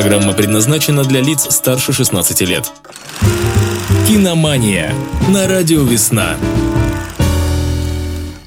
Программа предназначена для лиц старше 16 лет. Киномания на радио «Весна».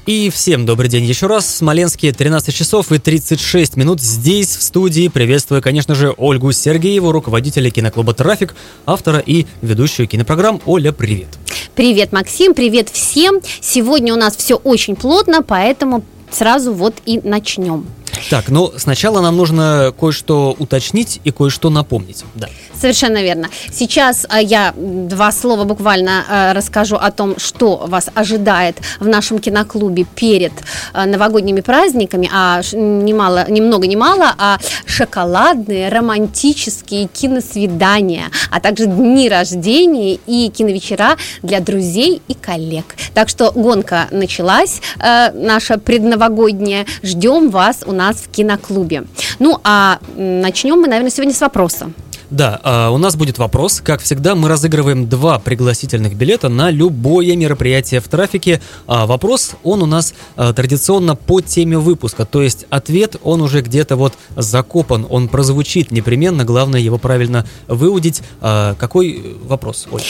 И всем добрый день еще раз. Смоленские 13 часов и 36 минут здесь, в студии. Приветствую, конечно же, Ольгу Сергееву, руководителя киноклуба «Трафик», автора и ведущую кинопрограмм. Оля, привет. Привет, Максим, привет всем. Сегодня у нас все очень плотно, поэтому сразу вот и начнем. Так, ну сначала нам нужно кое-что уточнить и кое-что напомнить. Да. Совершенно верно. Сейчас а, я два слова буквально а, расскажу о том, что вас ожидает в нашем киноклубе перед а, новогодними праздниками, а немало, ни много ни мало, а шоколадные романтические киносвидания, а также дни рождения и киновечера для друзей и коллег. Так что гонка началась, наша предновогодняя. Ждем вас у нас в киноклубе. Ну а начнем мы, наверное, сегодня с вопроса. Да, а, у нас будет вопрос. Как всегда, мы разыгрываем два пригласительных билета на любое мероприятие в трафике. А вопрос, он у нас а, традиционно по теме выпуска, то есть ответ, он уже где-то вот закопан, он прозвучит непременно, главное его правильно выудить. Какой вопрос, Оль?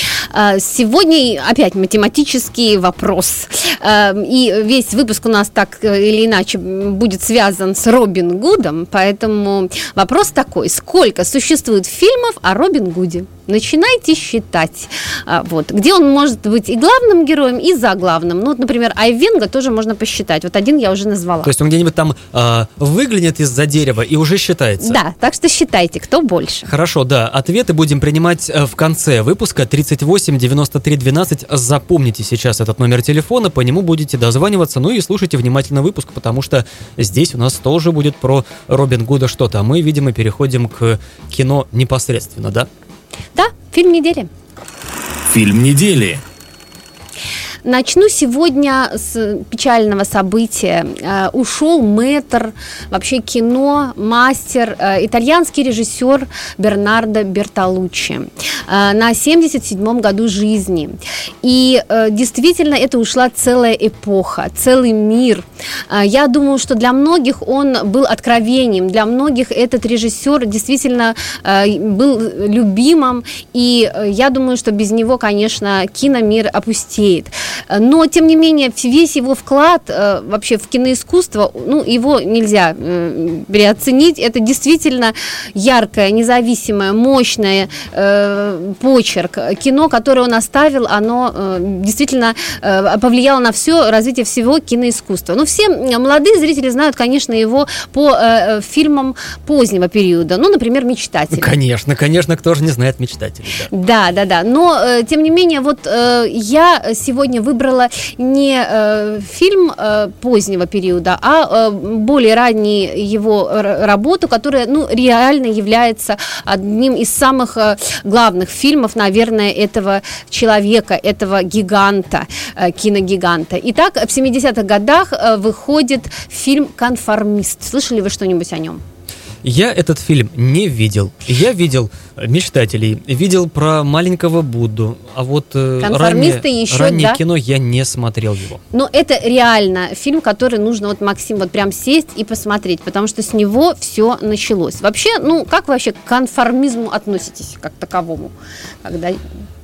Сегодня опять математический вопрос. И весь выпуск у нас так э, или иначе будет связан с Робин Гудом, поэтому вопрос такой, сколько существует фильмов, фильмов о Робин Гуде. Начинайте считать, а, вот, где он может быть и главным героем, и заглавным. Ну, вот, например, Айвенга тоже можно посчитать. Вот один я уже назвала. То есть он где-нибудь там э, выглянет из-за дерева и уже считается? Да, так что считайте, кто больше. Хорошо, да. Ответы будем принимать э, в конце выпуска 38 93 12. Запомните сейчас этот номер телефона, по нему будете дозваниваться, ну и слушайте внимательно выпуск, потому что здесь у нас тоже будет про Робин Гуда что-то, а мы, видимо, переходим к кино непосредственно, да? Да, фильм недели. Фильм недели. Начну сегодня с печального события. Э, ушел мэтр, вообще кино, мастер, э, итальянский режиссер Бернардо Бертолуччи э, на 77-м году жизни. И действительно, это ушла целая эпоха, целый мир. Я думаю, что для многих он был откровением, для многих этот режиссер действительно был любимым, и я думаю, что без него, конечно, киномир опустеет. Но, тем не менее, весь его вклад э, вообще в киноискусство, ну, его нельзя э, переоценить. Это действительно яркое, независимое, мощное э, почерк. Кино, которое он оставил, оно действительно повлияло на все развитие всего киноискусства. Ну, все молодые зрители знают, конечно, его по фильмам позднего периода. Ну, например, «Мечтатели». Конечно, конечно, кто же не знает «Мечтатели». Да, да, да. да. Но, тем не менее, вот я сегодня выбрала не э, фильм э, позднего периода, а э, более ранней его работу, которая ну, реально является одним из самых э, главных фильмов, наверное, этого человека, этого гиганта, э, киногиганта. Итак, в 70-х годах э, выходит фильм «Конформист». Слышали вы что-нибудь о нем? Я этот фильм не видел. Я видел мечтателей, видел про маленького Будду, а вот э, раннее, еще, раннее да? кино я не смотрел его. Но это реально фильм, который нужно вот Максим вот прям сесть и посмотреть, потому что с него все началось. Вообще, ну как вы вообще к конформизму относитесь как таковому, когда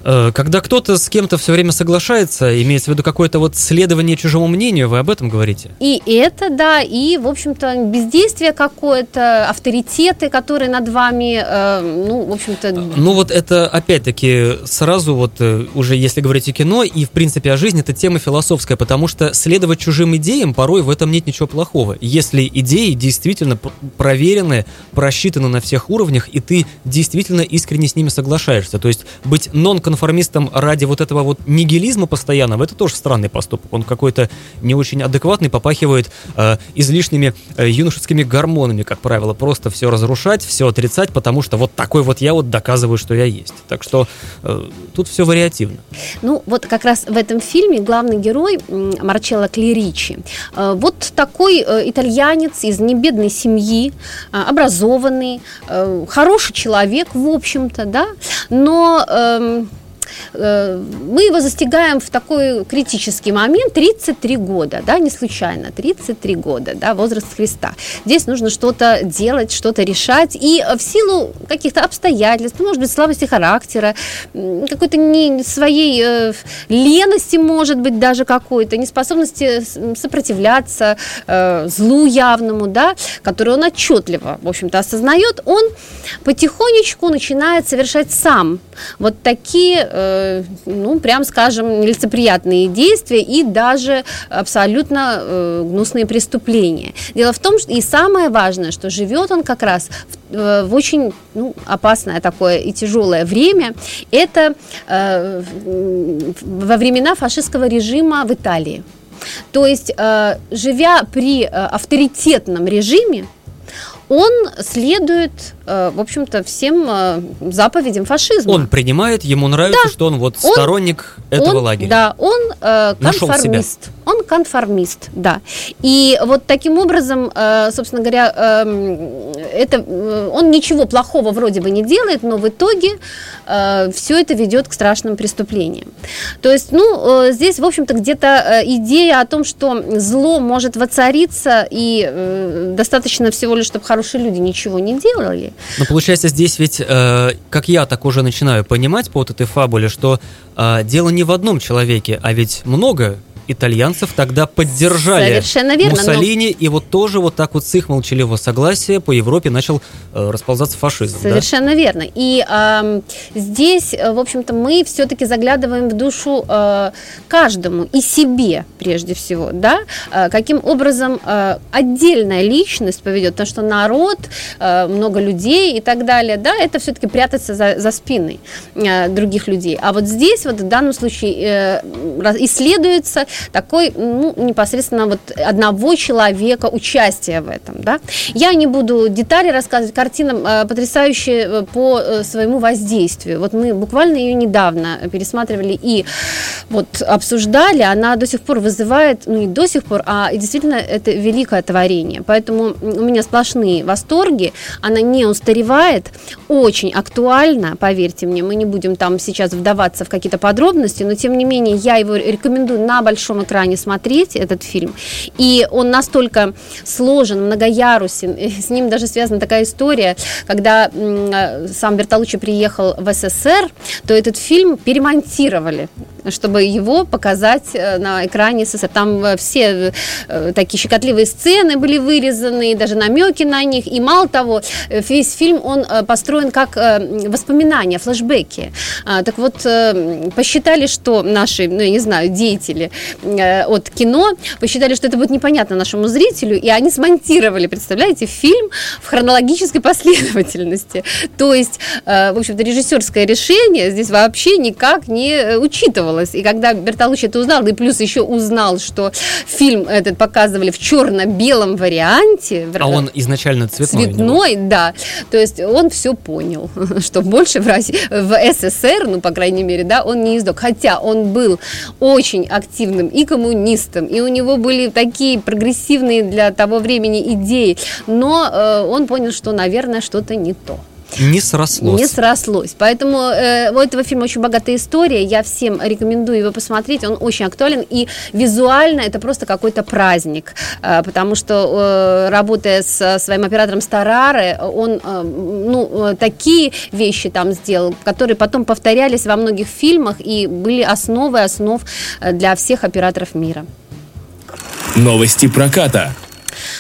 Э, когда кто-то с кем-то все время соглашается, имеется в виду какое-то вот следование чужому мнению, вы об этом говорите? И это, да, и, в общем-то, бездействие какое-то, авторитеты, которые над вами, э, ну, в общем-то... Ну, вот это, опять-таки, сразу вот э, уже, если говорить о кино и, в принципе, о жизни, это тема философская, потому что следовать чужим идеям порой в этом нет ничего плохого. Если идеи действительно проверены, просчитаны на всех уровнях, и ты действительно искренне с ними соглашаешься. То есть быть нон конформистом ради вот этого вот нигилизма постоянного, это тоже странный поступок. Он какой-то не очень адекватный, попахивает э, излишними э, юношескими гормонами, как правило. Просто все разрушать, все отрицать, потому что вот такой вот я вот доказываю, что я есть. Так что э, тут все вариативно. Ну, вот как раз в этом фильме главный герой Марчелло Клеричи. Э, вот такой э, итальянец из небедной семьи, э, образованный, э, хороший человек, в общем-то, да, но... Э, мы его застигаем в такой критический момент 33 года, да, не случайно, 33 года, да, возраст Христа. Здесь нужно что-то делать, что-то решать, и в силу каких-то обстоятельств, может быть, слабости характера, какой-то не своей э, лености, может быть, даже какой-то, неспособности сопротивляться э, злу явному, да, который он отчетливо, в общем-то, осознает, он потихонечку начинает совершать сам вот такие, э, ну, прям скажем, нелицеприятные действия и даже абсолютно э, гнусные преступления. Дело в том, что и самое важное, что живет он как раз в, э, в очень ну, опасное такое и тяжелое время, это э, во времена фашистского режима в Италии. То есть, э, живя при э, авторитетном режиме, он следует Э, в общем-то, всем э, заповедям фашизма. Он принимает, ему нравится, да. что он вот он, сторонник этого он, лагеря. Да, он э, конформист. Он конформист, да. И вот таким образом, э, собственно говоря, эм, это, он ничего плохого вроде бы не делает, но в итоге все это ведет к страшным преступлениям. То есть, ну, здесь, в общем-то, где-то идея о том, что зло может воцариться, и достаточно всего лишь, чтобы хорошие люди ничего не делали, но получается здесь ведь, э, как я так уже начинаю понимать по вот этой фабуле, что э, дело не в одном человеке, а ведь много итальянцев тогда поддержали Совершенно верно, Муссолини, но... и вот тоже вот так вот с их молчаливого согласия по Европе начал э, расползаться фашизм. Совершенно да? верно. И э, здесь, в общем-то, мы все-таки заглядываем в душу э, каждому и себе прежде всего, да, э, каким образом э, отдельная личность поведет, потому что народ, э, много людей и так далее, да, это все-таки прятаться за, за спиной э, других людей. А вот здесь вот в данном случае э, исследуется такой, ну, непосредственно вот одного человека участия в этом, да. Я не буду детали рассказывать, картина э, потрясающая э, по э, своему воздействию. Вот мы буквально ее недавно пересматривали и вот обсуждали, она до сих пор вызывает, ну, не до сих пор, а действительно это великое творение. Поэтому у меня сплошные восторги, она не устаревает, очень актуальна, поверьте мне, мы не будем там сейчас вдаваться в какие-то подробности, но тем не менее я его рекомендую на большом большом экране смотреть этот фильм. И он настолько сложен, многоярусен. С ним даже связана такая история, когда сам Бертолуччи приехал в СССР, то этот фильм перемонтировали чтобы его показать э, на экране СССР. Там э, все такие щекотливые сцены были вырезаны, даже намеки на них. И мало того, весь фильм, он построен как воспоминания, флешбеки. А, так вот, посчитали, что наши, ну, я не знаю, деятели Э, от кино, посчитали, что это будет непонятно нашему зрителю, и они смонтировали, представляете, фильм в хронологической последовательности. То есть, э, в общем-то, режиссерское решение здесь вообще никак не э, учитывалось. И когда Бертолуччи это узнал, и плюс еще узнал, что фильм этот показывали в черно-белом варианте. А он изначально цветной. Цветной, да. То есть он все понял, что больше в, России, в СССР, ну, по крайней мере, да, он не издок. Хотя он был очень активным и коммунистом, и у него были такие прогрессивные для того времени идеи, но э, он понял, что, наверное, что-то не то. Не срослось. Не срослось. Поэтому э, у этого фильма очень богатая история. Я всем рекомендую его посмотреть. Он очень актуален. И визуально это просто какой-то праздник. Э, потому что, э, работая с своим оператором Старары, он э, ну, такие вещи там сделал, которые потом повторялись во многих фильмах и были основой основ э, для всех операторов мира. Новости проката.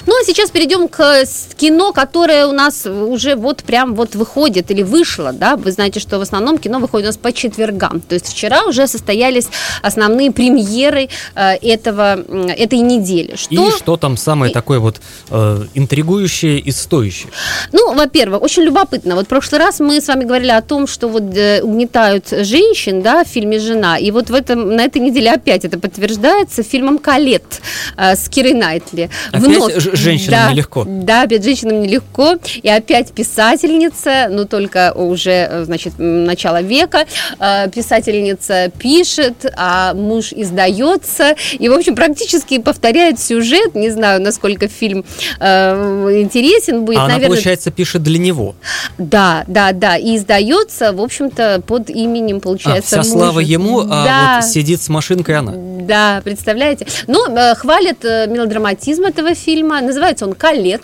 Ну, а сейчас перейдем к кино, которое у нас уже вот прям вот выходит или вышло, да, вы знаете, что в основном кино выходит у нас по четвергам, то есть вчера уже состоялись основные премьеры э, этого, этой недели. Что... И что там самое и... такое вот э, интригующее и стоящее? Ну, во-первых, очень любопытно, вот в прошлый раз мы с вами говорили о том, что вот э, угнетают женщин, да, в фильме «Жена», и вот в этом, на этой неделе опять это подтверждается фильмом «Калет» э, с Кирой Найтли. Опять опять ж- женщинам да, нелегко. Да, опять женщинам нелегко. И опять писательница, ну только уже, э, значит, начало века, э, писательница пишет, а муж издается. И, в общем, практически повторяет сюжет. Не знаю, насколько фильм э, интересен будет. а она, Наверное, получается, пишет для него. да, да, да. И издается, в общем-то, под именем, А, получается, вся слава мужа. ему, а Да. вот сидит с машинкой она. Да, представляете? Но э, хвалят мелодраматизм этого фильма. Называется он «Калет».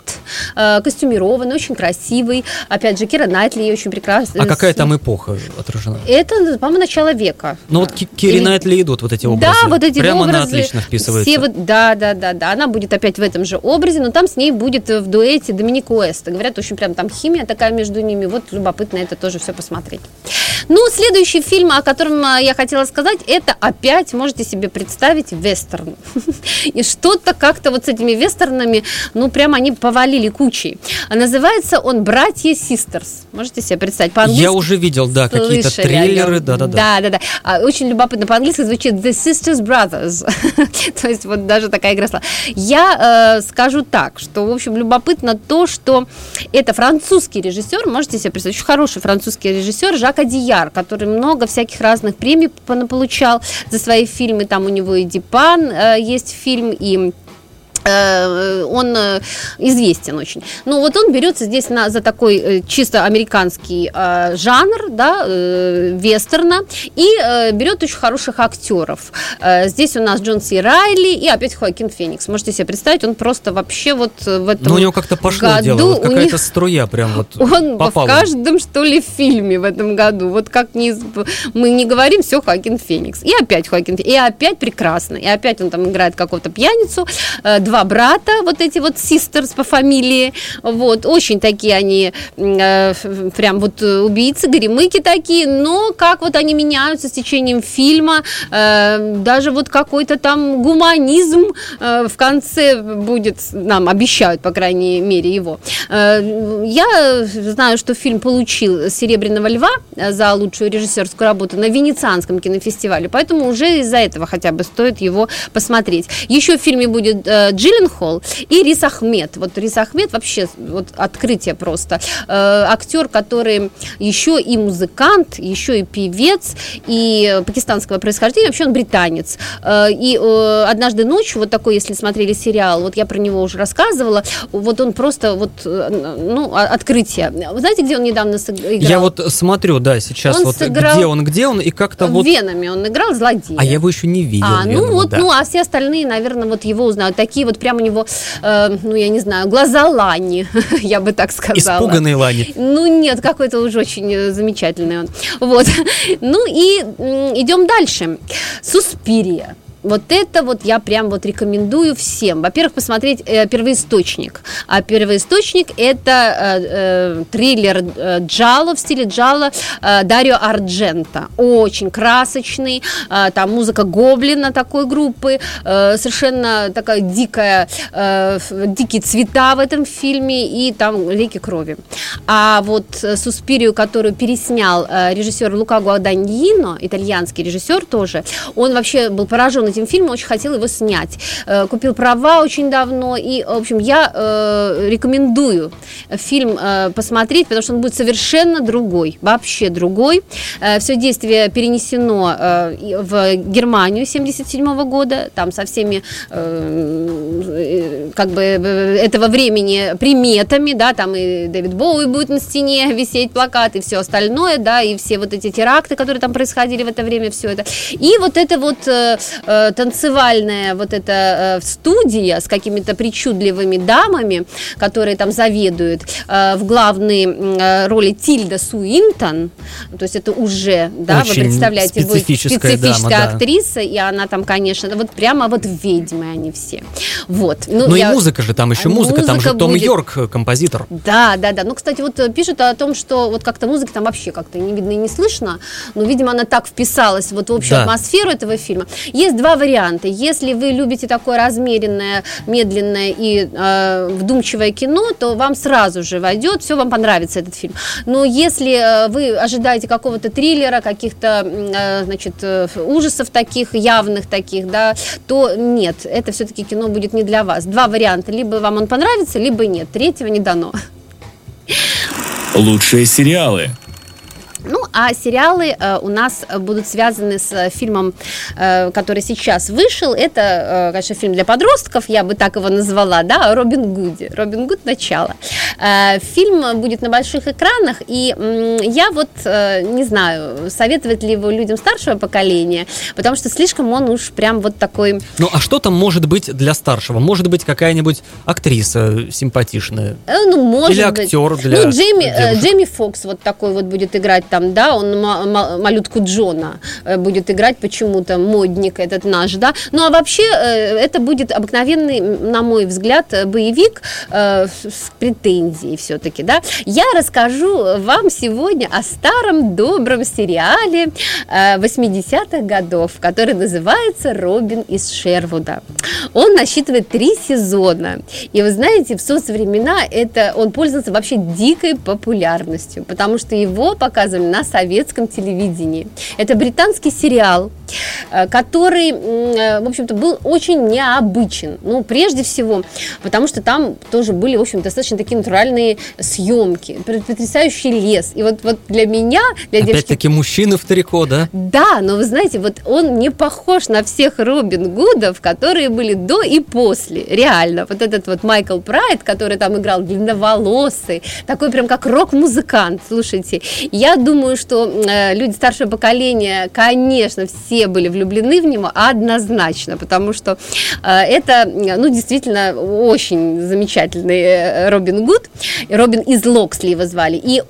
Э, костюмированный, очень красивый. Опять же, Кира Найтли очень прекрасная. А какая там эпоха отражена? Это, по-моему, начало века. Ну вот Ки- Кири Найтли идут вот эти образы. Да, вот эти Прямо образы. она отлично вписывается. Все вот, да, да, да, да. Она будет опять в этом же образе, но там с ней будет э, в дуэте Доминик Уэста. Говорят, очень прям там химия такая между ними. Вот любопытно это тоже все посмотреть. Ну, следующий фильм, о котором э, я хотела сказать, это опять, можете себе представить, вестерн. И что-то как-то вот с этими вестернами, ну, прям они повалили кучей. А называется он «Братья Систерс». Можете себе представить? По-английски Я уже видел, да, какие-то трейлеры, да-да-да. Да, да, да. А, Очень любопытно по-английски звучит The Sisters Brothers. То есть вот даже такая игра слов. Я э, скажу так, что, в общем, любопытно то, что это французский режиссер, можете себе представить, очень хороший французский режиссер Жак Адияр, который много всяких разных премий получал за свои фильмы. Там у него и Дипан э, есть фильм, и он э, известен очень. Ну вот он берется здесь на, за такой э, чисто американский э, жанр, да, э, вестерна, и э, берет очень хороших актеров. Э, здесь у нас Джон Си Райли и опять Хоакин Феникс. Можете себе представить, он просто вообще вот в этом Ну, у него как-то пошло году дело, вот какая-то них- струя прям вот он попала. в каждом, что ли, фильме в этом году. Вот как не, мы не говорим, все Хоакин Феникс. И опять Хоакин Феникс. И опять прекрасно. И опять он там играет какого-то пьяницу. Э, Два брата, вот эти вот систерс по фамилии. Вот. Очень такие они э, прям вот э, убийцы, горемыки такие. Но как вот они меняются с течением фильма. Э, Даже вот какой-то там гуманизм э, в конце будет, нам обещают, по крайней мере, его. Э, Я знаю, что фильм получил «Серебряного льва» за лучшую режиссерскую работу на Венецианском кинофестивале, поэтому уже из-за этого хотя бы стоит его посмотреть. Еще в фильме будет э, Джилленхол и Рис Ахмед. Вот Рис Ахмед вообще вот открытие просто. Э, Актер, который еще и музыкант, еще и певец, и пакистанского происхождения, вообще он британец. Э, И э, однажды ночью, вот такой, если смотрели сериал, вот я про него уже рассказывала, вот он просто вот, э, ну, а- открытие. Вы знаете, где он недавно сыграл? Я вот смотрю, да, сейчас Он вот сыграл- где он, где он, и как-то вот... Венами он играл злодея. А я его еще не видел. А, ну Венома, вот, да. ну, а все остальные, наверное, вот его узнают. Такие вот прям у него, э, ну, я не знаю, глаза Лани, я бы так сказала. Испуганный Лани. Ну нет, какой-то уже очень э, замечательный он. Вот. Ну и идем дальше. Суспирия. Вот это вот я прям вот рекомендую всем. Во-первых, посмотреть э, первоисточник. А первоисточник это э, э, триллер э, Джало в стиле Джало э, Дарио Арджента. Очень красочный. Э, там музыка Гоблина такой группы. Э, совершенно такая дикая, э, дикие цвета в этом фильме и там реки крови. А вот э, Суспирию, которую переснял э, режиссер Лука Гуаданьино, итальянский режиссер тоже, он вообще был поражен этим фильмом, очень хотел его снять. Э, Купил права очень давно, и, в общем, я э, рекомендую фильм э, посмотреть, потому что он будет совершенно другой, вообще другой. Все действие перенесено э, в Германию 77 года, там со всеми э, э, как бы э, этого времени приметами, да, там и Дэвид Боуи будет на стене висеть плакат и все остальное, да, и все вот эти теракты, которые там происходили в это время, все это. И вот это вот э, э, танцевальная вот эта э, студия с какими-то причудливыми дамами, которые там заведуют, э, в главной э, роли Тильда Суинтон, то есть это уже, да, вы Очень представляете, будет специфическая дама, специфическая да. актриса, и она там, конечно, вот прямо вот ведьмы они все. Вот. Ну я- и музыка же, там еще музыка, там же Музыка Том будет. Йорк, э, композитор. Да, да, да. Ну, кстати, вот э, пишут о том, что вот как-то музыки там вообще как-то не видно и не слышно, но, видимо, она так вписалась вот в общую Да. атмосферу этого фильма. Есть два два варианта. Если вы любите такое размеренное, медленное и э, вдумчивое кино, то вам сразу же войдет, все вам понравится этот фильм. Но если э, вы ожидаете какого-то триллера, каких-то, э, значит, э, ужасов таких, явных таких, да, то нет, это все-таки кино будет не для вас. Два варианта, либо вам он понравится, либо нет. Третьего не дано. Лучшие сериалы. Ну, а сериалы э, у нас будут связаны с э, фильмом, э, который сейчас вышел. Это, э, конечно, фильм для подростков, я бы так его назвала, да, Робин Гуди. Робин Гуд начало. Э, фильм будет на больших экранах, и м, я вот э, не знаю, советовать ли его людям старшего поколения, потому что слишком он уж прям вот такой... Ну, а что там может быть для старшего? Может быть, какая-нибудь актриса симпатичная? э, Ну, может Или быть. актер для Ну, Джейми, э? Джейми Фокс вот такой вот будет играть там, да, он ма- ма- малютку Джона э, будет играть почему-то, модник этот наш, да. Ну, а вообще э, это будет обыкновенный, на мой взгляд, э, боевик с претензией все-таки, да. Я расскажу вам сегодня о старом добром сериале э, 80-х годов, который называется «Робин из Шервуда». Он насчитывает три сезона. И вы знаете, в соцвремена это, он пользовался вообще дикой популярностью, потому что его показывали на советском телевидении. Это британский сериал, э, который, э, в общем-то, был очень необычен. Ну, прежде всего, потому что там тоже были, в общем, достаточно такие натуральные съемки, потрясающий лес. И вот, вот для меня, для девочки Опять-таки мужчины в трико, да? да, но вы знаете, вот он не похож на всех Робин Гудов, которые были до и после. Реально. Вот этот вот Майкл Прайд, который там играл длинноволосый, такой прям как рок-музыкант. Слушайте, я думаю, что э, люди старшего поколения, конечно, все были влюблены в него однозначно, потому что э, это, ну, действительно, очень замечательный э, Робин Гуд. Робин из Локсли его звали. И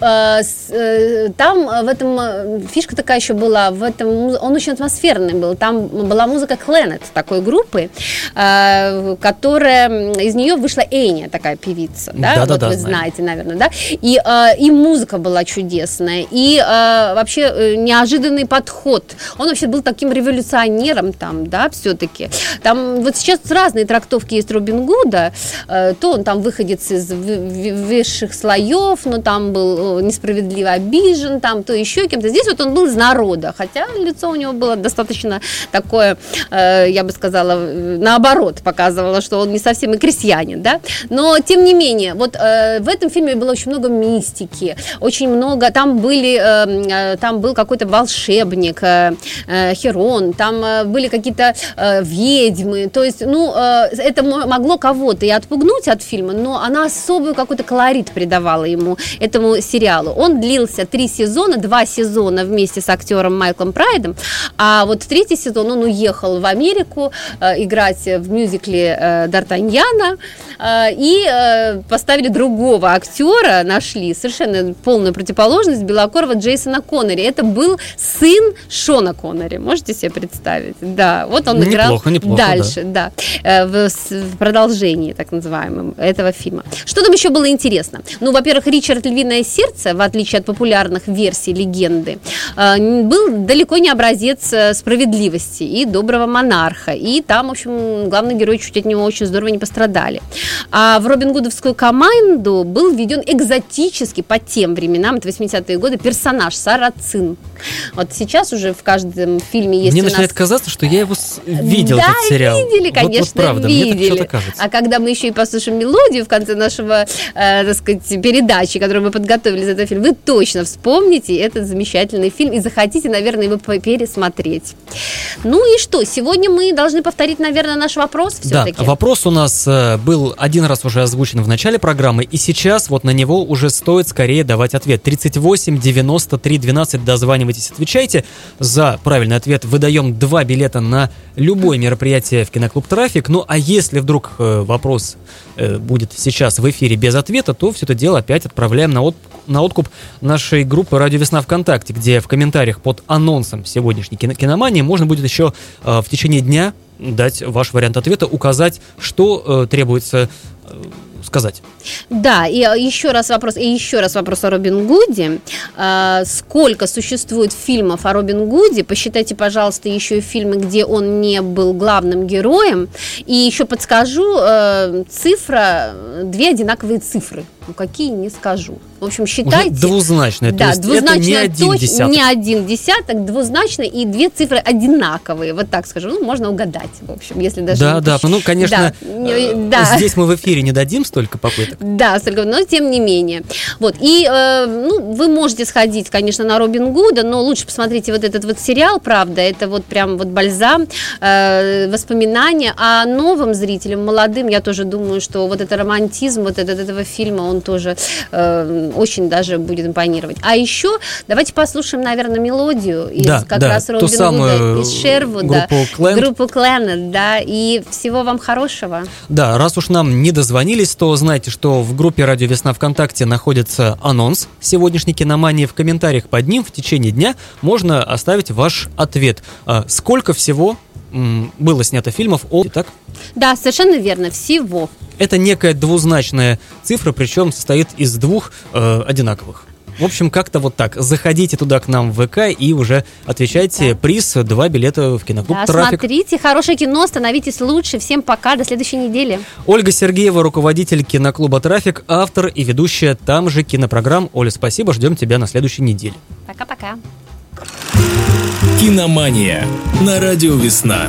там в этом фишка такая еще была, в этом он очень атмосферный был. Там была музыка Клэнет такой группы, которая из нее вышла Эйня, такая певица, да, вот Да-да-да, вы знаете, наверное, да. И и музыка была чудесная, и э, вообще э, неожиданный подход. Он вообще был таким революционером там, да, все-таки. Там вот сейчас разные трактовки есть Робин Гуда. Э, то он там выходец из высших слоев, но там был э, несправедливо обижен, там то еще кем-то. Здесь вот он был из народа, хотя лицо у него было достаточно такое, э, я бы сказала, э, наоборот, показывало, что он не совсем и крестьянин, да. Но тем не менее, вот э, в этом фильме было очень много мистики, очень много, там были, э, э, там был какой-то волшебник, э, э, Херон, там э, были какие-то э, ведьмы, то есть, ну, э, это мо- могло кого-то и отпугнуть от фильма, но она особую какой-то колорит придавала ему, этому сериалу. Он длился три сезона, два сезона вместе с актером Майклом Прайдом, а вот третий сезон он уехал в Америку э, играть в мюзикле э, Д'Артаньяна, э, и э, поставили другого актера, нашли совершенно полную противоположность Белокорова Джейсона Коннери. Это был сын Шона Коннери, можете себе представить? Да, вот он играл Неплохо, неплохо, дальше, да, э, в, в продолжении, так называемом, этого фильма. Что там еще было интересно? Ну, во-первых, Ричард Львиное сердце, в отличие от популярных версий легенды, э, был далеко не образец э, справедливости и доброго монарха. И там, в общем, главный герой чуть от него очень здорово не пострадали. А в Робин Гудовскую команду был введен экзотический по тем временам, это 80-е годы, персонаж Сарацин. Вот сейчас уже в каждом фильме есть Мне у нас... начинает казаться, что я его с- видел, да, этот сериал. видели, Вот- вот конечно, правда, мне так видели. кажется. А когда мы еще и послушаем мелодию в конце нашего, э, так сказать, передачи, которую мы подготовили за этот фильм, вы точно вспомните этот замечательный фильм и захотите, наверное, его пересмотреть. Ну и что? Сегодня мы должны повторить, наверное, наш вопрос все-таки. Да, вопрос у нас э, был один раз уже озвучен в начале программы, и сейчас вот на него уже стоит скорее давать ответ. 38 93 12 дозванивайтесь, отвечайте. За правильный ответ выдаем два билета на любое мероприятие в киноклуб «Трафик». Ну а если вдруг э, вопрос э, будет сейчас в эфире без ответа, то все это дело опять отправляем на, от- на откуп нашей группы «Радио Весна ВКонтакте», где в комментариях под анонсом сегодняшней кино- киномании можно будет еще э, в течение дня дать ваш вариант ответа, указать, что требуется сказать. Да, и э, еще раз вопрос, и еще раз вопрос о Робин Гуде. А, сколько существует фильмов о Робин Гуде? Посчитайте, пожалуйста, еще и фильмы, где он не был главным героем. И еще подскажу, э, цифра, две одинаковые цифры. Ну, какие, не скажу. В общем, считайте. Уже двузначное. Да, то есть двузначно это не один точ- десяток. не один десяток, двузначно, и две цифры одинаковые. Вот так скажу. Ну, можно угадать, в общем, если даже... Да, не да, ну, конечно, Да, не- э, да. здесь мы в эфире не дадим столько попыток. Да, столько, но тем не менее. Вот, и, э, ну, вы можете сходить, конечно, на Робин Гуда, но лучше посмотрите вот этот вот сериал, правда, это вот прям вот бальзам, э, воспоминания, а новым зрителям, молодым, я тоже думаю, что вот это романтизм вот этот, этого фильма, он тоже э, очень даже будет импонировать. А еще давайте послушаем, наверное, мелодию из Да, как да, раз Робин Гуда, из Шервуда. группу Клэнт. Группу Клэнет, да, и всего вам хорошего. Да, раз уж нам не дозвонились, то знайте, что в группе «Радио Весна ВКонтакте» находится анонс сегодняшней киномании. В комментариях под ним в течение дня можно оставить ваш ответ. А Сколько всего было снято фильмов о... Так? Да, совершенно верно, всего. Это некая двузначная цифра, причем состоит из двух э, одинаковых. В общем, как-то вот так. Заходите туда к нам в ВК и уже отвечайте. Да. Приз два билета в киноклуб Да, «Трафик». смотрите, хорошее кино, становитесь лучше. Всем пока, до следующей недели. Ольга Сергеева, руководитель киноклуба «Трафик», автор и ведущая там же кинопрограмм. Оля, спасибо, ждем тебя на следующей неделе. Пока-пока. Киномания на радио «Весна».